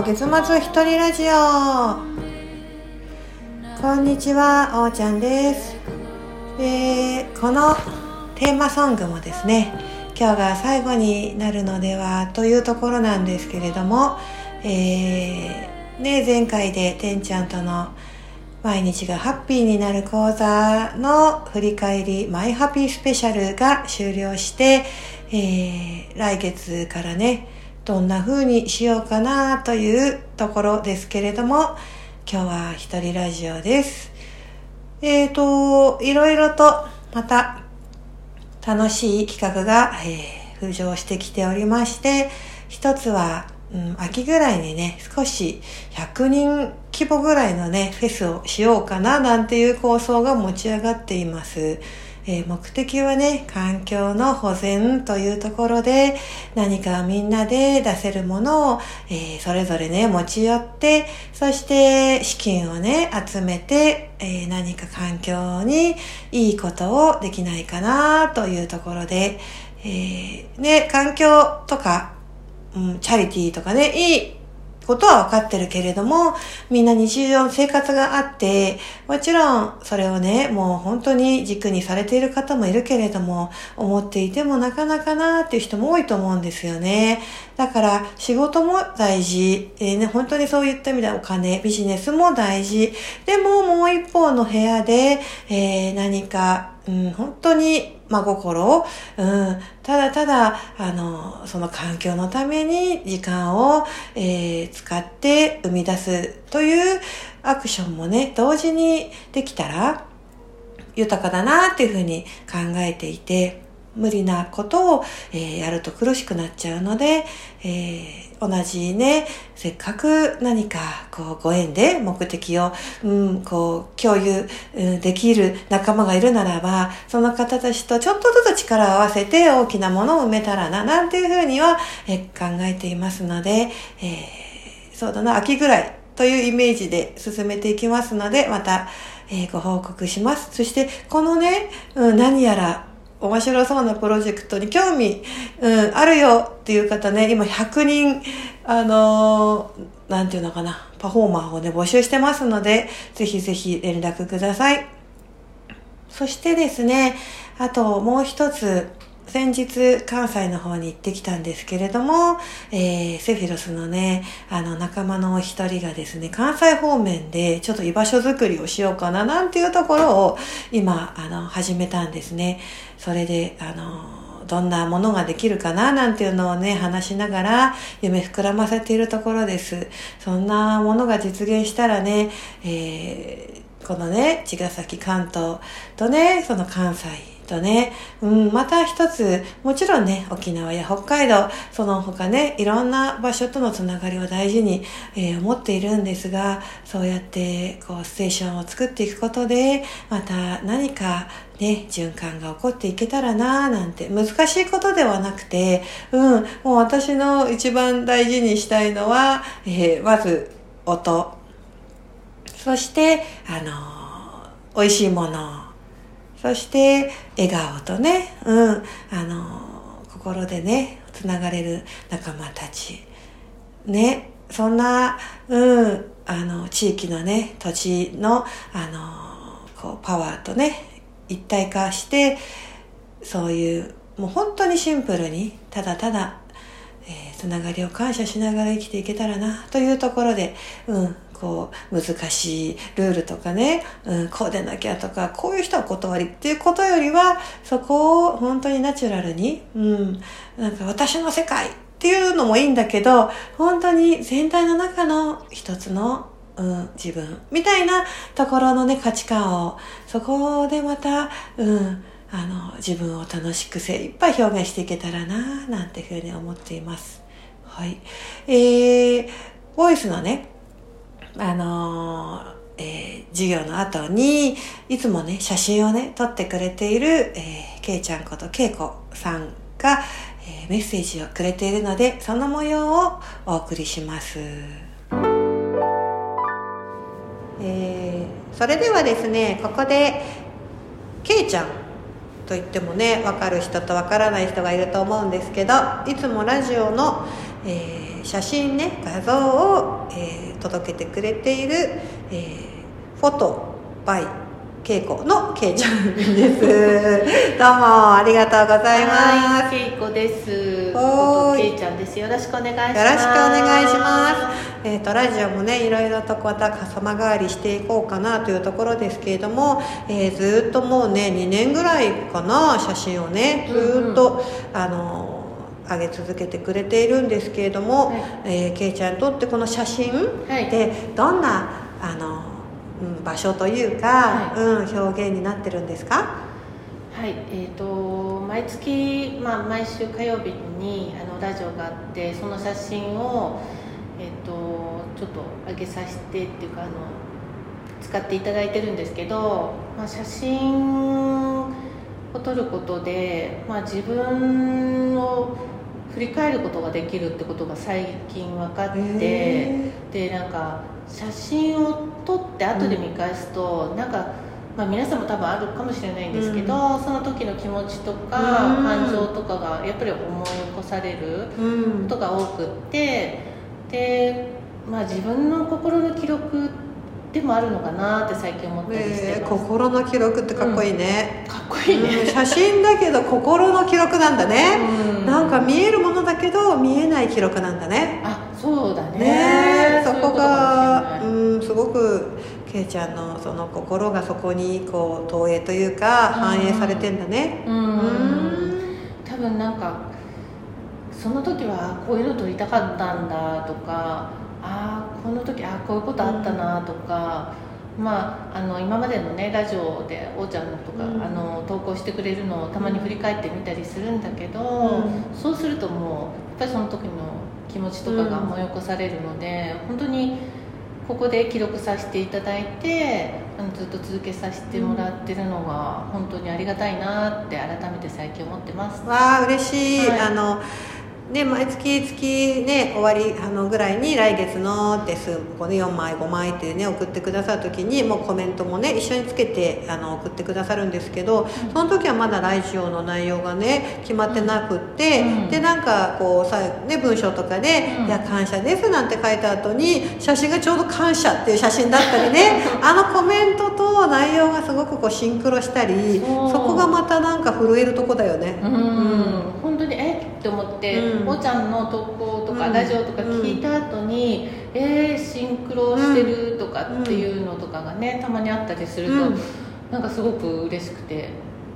月末一人ラジオ。こんにちはおーちゃんです。でこのテーマソングもですね今日が最後になるのではというところなんですけれども、えー、ね、前回でてんちゃんとの毎日がハッピーになる講座の振り返りマイハッピースペシャルが終了して、えー、来月からねどんな風にしようかなというところですけれども今日は一人ラジオですえーといろいろとまた楽しい企画が、えー、浮上してきておりまして一つはうん、秋ぐらいにね、少し100人規模ぐらいのね、フェスをしようかななんていう構想が持ち上がっています。えー、目的はね、環境の保全というところで、何かみんなで出せるものを、えー、それぞれね、持ち寄って、そして資金をね、集めて、えー、何か環境にいいことをできないかなというところで、えね、環境とかうん、チャリティーとかね、いいことは分かってるけれども、みんな日常生活があって、もちろんそれをね、もう本当に軸にされている方もいるけれども、思っていてもなかなかなっていう人も多いと思うんですよね。だから仕事も大事、えー、ね、本当にそういった意味ではお金、ビジネスも大事。でももう一方の部屋で、えー、何か、うん、本当に真心、うん、ただただ、あの、その環境のために時間を、えー、使って生み出すというアクションもね、同時にできたら豊かだなっていうふうに考えていて、無理なことを、えー、やると苦しくなっちゃうので、えー、同じね、せっかく何かこうご縁で目的を、うん、こう共有、うん、できる仲間がいるならば、その方たちとちょっとずつ力を合わせて大きなものを埋めたらな、なんていうふうには、えー、考えていますので、え、そうだな、秋ぐらいというイメージで進めていきますので、また、え、ご報告します。そして、このね、うん、何やら面白そうなプロジェクトに興味、うん、あるよっていう方ね、今100人、あのー、なんていうのかな、パフォーマーをね、募集してますので、ぜひぜひ連絡ください。そしてですね、あともう一つ、先日関西の方に行ってきたんですけれども、えー、セフィロスのね、あの仲間のお一人がですね、関西方面でちょっと居場所づくりをしようかななんていうところを今、あの、始めたんですね。それで、あの、どんなものができるかななんていうのをね、話しながら夢膨らませているところです。そんなものが実現したらね、えー、このね、茅ヶ崎関東とね、その関西、とね、うん、また一つ、もちろんね、沖縄や北海道、その他ね、いろんな場所とのつながりを大事に、えー、思っているんですが、そうやって、こう、ステーションを作っていくことで、また何か、ね、循環が起こっていけたらなぁなんて難しいことではなくて、うん、もう私の一番大事にしたいのは、えー、まず音、そして、あのー、美味しいもの、そして笑顔とね、うん、あの、心でね、つながれる仲間たち。ね、そんな、うん、あの、地域のね、土地の、あの、こう、パワーとね、一体化して、そういう、もう本当にシンプルに、ただただ、えー、つながりを感謝しながら生きていけたらな、というところで、うん、こう、難しいルールとかね、うん、こうでなきゃとか、こういう人は断りっていうことよりは、そこを本当にナチュラルに、うん、なんか私の世界っていうのもいいんだけど、本当に全体の中の一つのうん、自分みたいなところのね価値観をそこでまた、うん、あの自分を楽しく精一杯表現していけたらななんていうふうに思っています。はい。えー、ボイスのね、あのー、えー、授業の後に、いつもね、写真をね、撮ってくれている、えー、けいちゃんことけいこさんが、えー、メッセージをくれているので、その模様をお送りします。えー、それではですね、ここで、けいちゃんと言ってもね、わかる人とわからない人がいると思うんですけど、いつもラジオの、えーー写真ね画像を、えー届けてくれている、えーフォトバイけいこのけいちゃんです どうもありがとうございますはい、けいこです。はーいけいちゃんです。よろしくお願いします。よろしくお願いします。えっ、とラジオもねいろいろとまた様変わりしていこうかなというところですけれども、えーずっともうね2年ぐらいかな写真をねずっと、あの上げ続けてくれているんですけれども、はい。えーけいちゃんにとってこの写真はい。でどんなあの、うん、場所というか、はうん、表現になってるんですか？はい、えっ、と毎月まあ毎週火曜日にあのラジオがあってその写真をえっ、とちょっと上げさせてっていうかあの使っていただいてるんですけど、まあ写真を撮ることでまあ自分を振り返ることができるってことが最近分かって。へでなんか写真を撮って後で見返すと、なんか、まあ、皆さんも多分あるかもしれないんですけど、その時の気持ちとか、うん。感情とかがやっぱり思い起こされることが多くってで、まあ、自分の心の記録でもあるのかなって最近思ったりしてえー心の記録ってかっこいいね、かっこいいね、うん写真だけど心の記録なんだね、うん。なんか見えるものだけど見えない記録なんだね。あそうだね。ねえそこがうんすごくけいちゃんのその心がそこにこう投影というか反映されてんだね。うんうん。多分なんかその時はこういうの撮りたかったんだとかああこの時あーこういうことあったなとか、まああの今までのねラジオでおーちゃんのとか、うん。あの投稿してくれるのをたまに振り返ってみたりするんだけど、うん。そうするともうやっぱりその時の気持ちとかが思い起こされるので、本当にここで記録させていただいてあのずっと続けさせてもらってるのが本当にありがたいなって改めて最近思ってます。わあ嬉しい、はい。あのね毎月月ね終わりあのぐらいに来月のって数こう、ね、4枚5枚ってね送ってくださる時にもうコメントもね一緒につけてあの送ってくださるんですけど、その時はまだラジオの内容がね決まってなくって、うん。でなんかこうさ、ね、文章とかで「うん。いや感謝です」なんて書いた後に写真がちょうど「感謝」っていう写真だったりね あのコメントと内容がすごくこうシンクロしたりそこがまたなんか震えるとこだよね。うん、って思って、うん。おーちゃんの投稿とか、うん。ラジオとか聞いた後に、えー、シンクロしてるとかっていうのとかがね、たまにあったりすると、うん。なんかすごく嬉しくて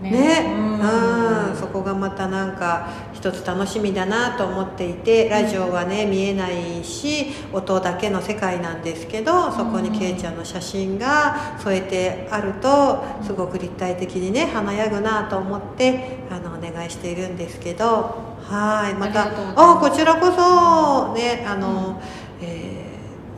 ね。ね、うん。うん、そこがまたなんか一つ楽しみだなと思っていてラジオはね見えないし音だけの世界なんですけどそこにけいちゃんの写真が添えてあるとすごく立体的にね華やぐなと思ってあのお願いしているんですけどはいまた。あこちらこそねあの、えー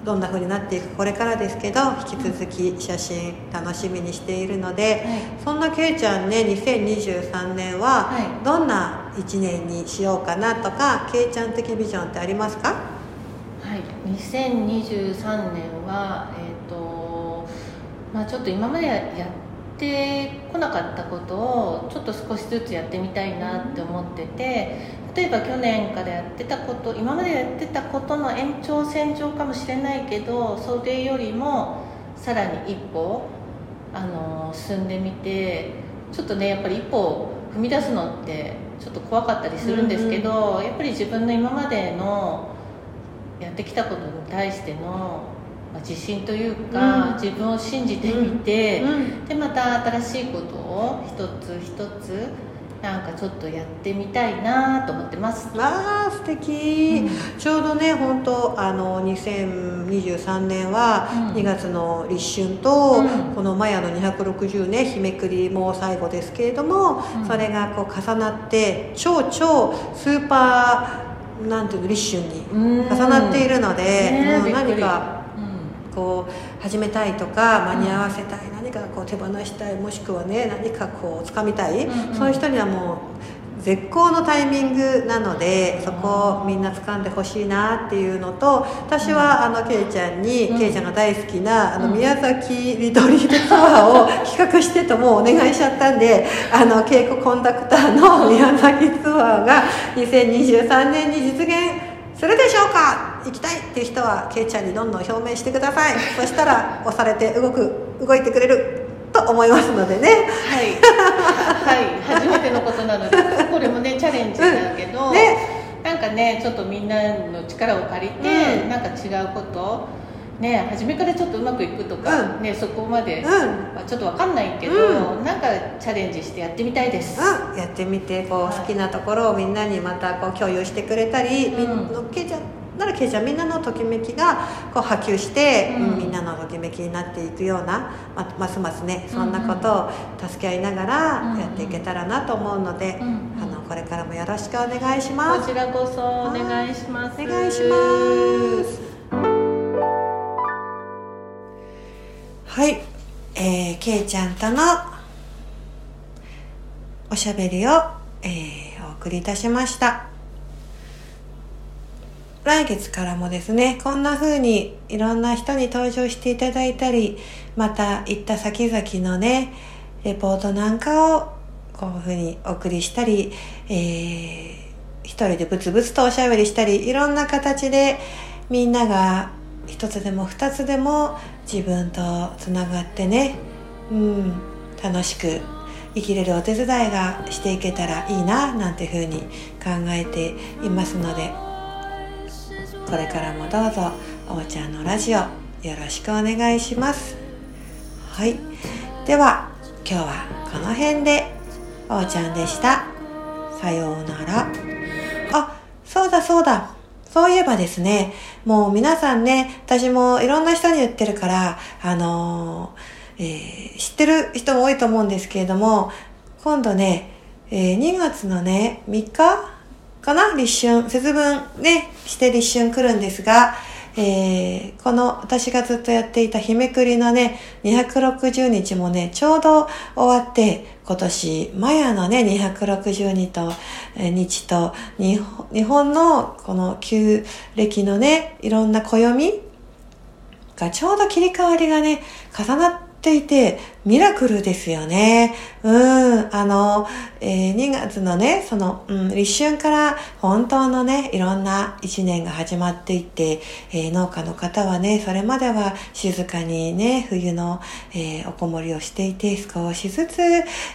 どんな風になっていくこれからですけど引き続き写真楽しみにしているので、はい。そんなけいちゃんね2023年ははい。どんな1年にしようかなとかけいちゃん的ビジョンってありますか？はい、2023年は、えーとまあ、ちょっと今までやってこなかったことをちょっと少しずつやってみたいなって思ってて例えば去年からやってたこと今までやってたことの延長線上かもしれないけどそれよりもさらに一歩あの進んでみてちょっとねやっぱり一歩踏み出すのってちょっと怖かったりするんですけど、やっぱり自分の今までのやってきたことに対してのまあ自信というか、うん。自分を信じてみて、うん。でまた新しいことを一つ一つなんかちょっとやってみたいなと思ってます。わあ素敵、うん。ちょうどね本当あの2023年はうん。2月の立春と、うん。このマヤの260ね日めくりも最後ですけれども、うん。それがこう重なって超超スーパーなんていうの立春にうん。重なっているので、うんねびっくり。何かうん。こう始めたいとか間に合わせたい、何かこう手放したいもしくはね何かこう掴みたい、うんうん。そういう人にはもう絶好のタイミングなのでそこをみんな掴んでほしいなっていうのと私はあのケイちゃんに、うん。ケイちゃんが大好きなあのうん。宮崎リトリートツアーを企画してともうお願いしちゃったんであの稽古コンダクターの宮崎ツアーが2023年に実現するでしょうか行きたいっていう人はけいちゃんにどんどん表明してください。そしたら押されて動く動いてくれると思いますのでね。はい、はい、初めてのことなのでこれもねチャレンジだけど、うん。ね。なんかねちょっとみんなの力を借りて、うん。なんか違うことね初めからちょっとうまくいくとか、うん。ねそこまでうん。はちょっとわかんないけど、うなんかチャレンジしてやってみたいです、うん、やってみてこうはい。好きなところをみんなにまたこう共有してくれたり、うん。のけいちゃんならけいちゃんみんなのときめきがこう波及して、うんうんみんなのときめきになっていくようなまますますねそんなことを助け合いながらうんやっていけたらなと思うので、うんうんあのこれからもよろしくお願いします。こちらこそお願いしますお願いします。はい、えー、けいちゃんとのおしゃべりを、えーお送りいたしました。来月からもですね、こんな風にいろんな人に登場していただいたり、また行った先々のね、レポートなんかをこういう風にお送りしたり、えー一人でブツブツとおしゃべりしたり、いろんな形でみんなが一つでも二つでも自分とつながってね、うん、楽しく生きれるお手伝いがしていけたらいいななんていうふうに考えていますのでこれからもどうぞおーちゃんのラジオよろしくお願いします。はい。では今日はこの辺でおーちゃんでした。さようなら。あそうだそうだ。そういえばですね、もう皆さんね、私もいろんな人に言ってるから、あのーえー知ってる人も多いと思うんですけれども、今度ね、えー2月のね、3日かな？立春、節分ね、して立春来るんですが、えーこの私がずっとやっていた日めくりのね、260日もね、ちょうど終わって、今年、マヤのね、262と、えー日と、日本のこの旧暦のね、いろんな暦がちょうど切り替わりがね、重なってていて、ミラクルですよね。うん、あの、えー2月のね、その、うん、立春から本当のね、いろんな一年が始まっていって、えー農家の方はね、それまでは静かにね、冬の、えーおこもりをしていて、少しずつ、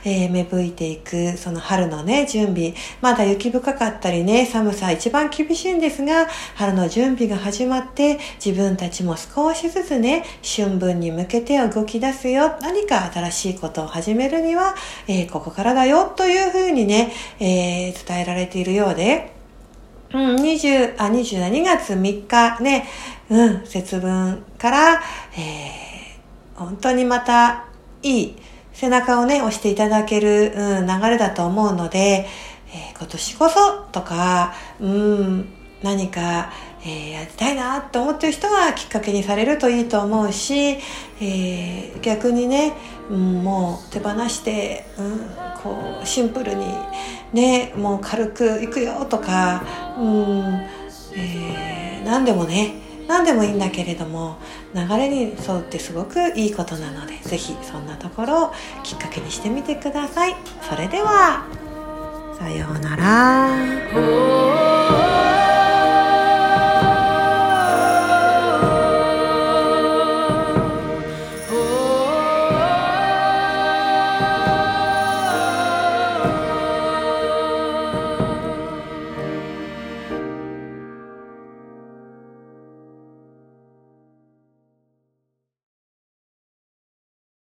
えー芽吹いていく、その春のね、準備、まだ雪深かったりね、寒さ一番厳しいんですが、春の準備が始まって、自分たちも少しずつね、春分に向けて動き出すよ、何か新しいことを始めるには、えーここからだよ、というふうにね、えー伝えられているようで、うん、20、あ、22月3日ね、うん、節分から、えー本当にまたいい背中をね、押していただける、うん、流れだと思うので、えー今年こそとか、うん、何か、えーやりたいなって思ってる人はきっかけにされるといいと思うし、えー逆にね、うん、もう手放して、うん、こうシンプルにねもう軽くいくよとか、うんえー何でもね何でもいいんだけれども流れに沿うってすごくいいことなのでぜひそんなところをきっかけにしてみてくださいそれではさようなら。